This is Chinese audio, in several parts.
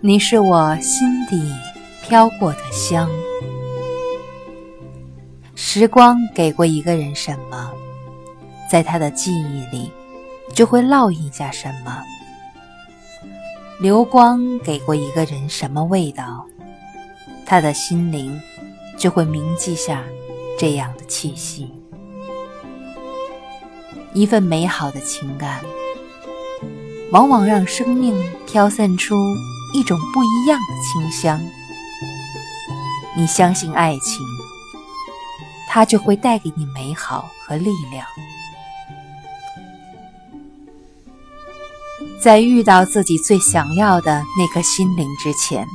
你是我心底飘过的香。时光给过一个人什么，在他的记忆里就会烙印下什么。流光给过一个人什么味道，他的心灵就会铭记下这样的气息。一份美好的情感，往往让生命飘散出一种不一样的清香。你相信爱情，它就会带给你美好和力量。在遇到自己最想要的那颗心灵之前，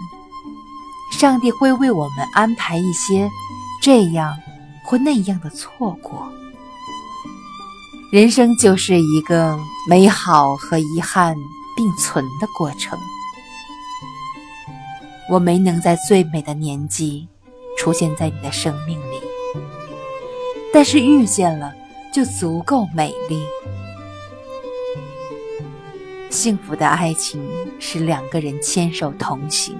上帝会为我们安排一些这样或那样的错过。人生就是一个美好和遗憾并存的过程。我没能在最美的年纪出现在你的生命里，但是遇见了就足够美丽。幸福的爱情是两个人牵手同行。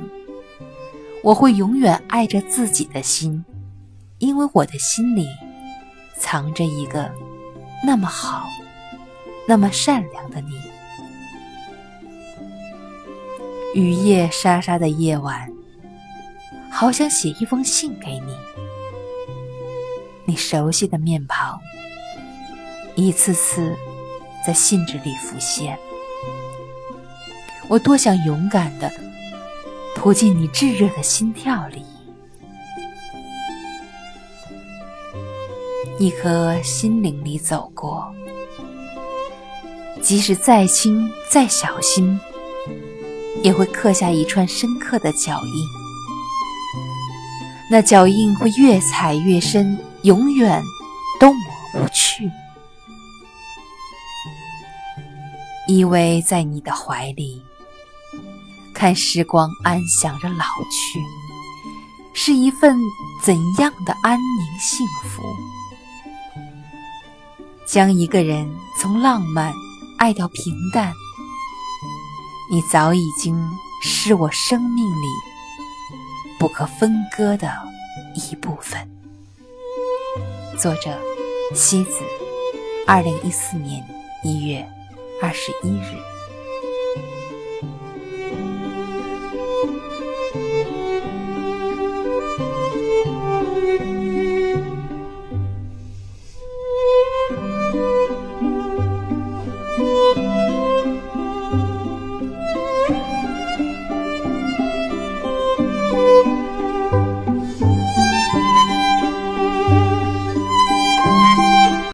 我会永远爱着自己的心，因为我的心里藏着一个那么好、那么善良的你。雨夜沙沙的夜晚，好想写一封信给你。你熟悉的面庞，一次次在信纸里浮现。我多想勇敢的扑进你炙热的心跳里，一颗心灵里走过，即使再轻再小心，也会刻下一串深刻的脚印。那脚印会越踩越深，永远都抹不去。依偎在你的怀里。看时光安详着老去，是一份怎样的安宁幸福？将一个人从浪漫爱到平淡，你早已经是我生命里不可分割的一部分。作者：西子，二零一四年一月二十一日。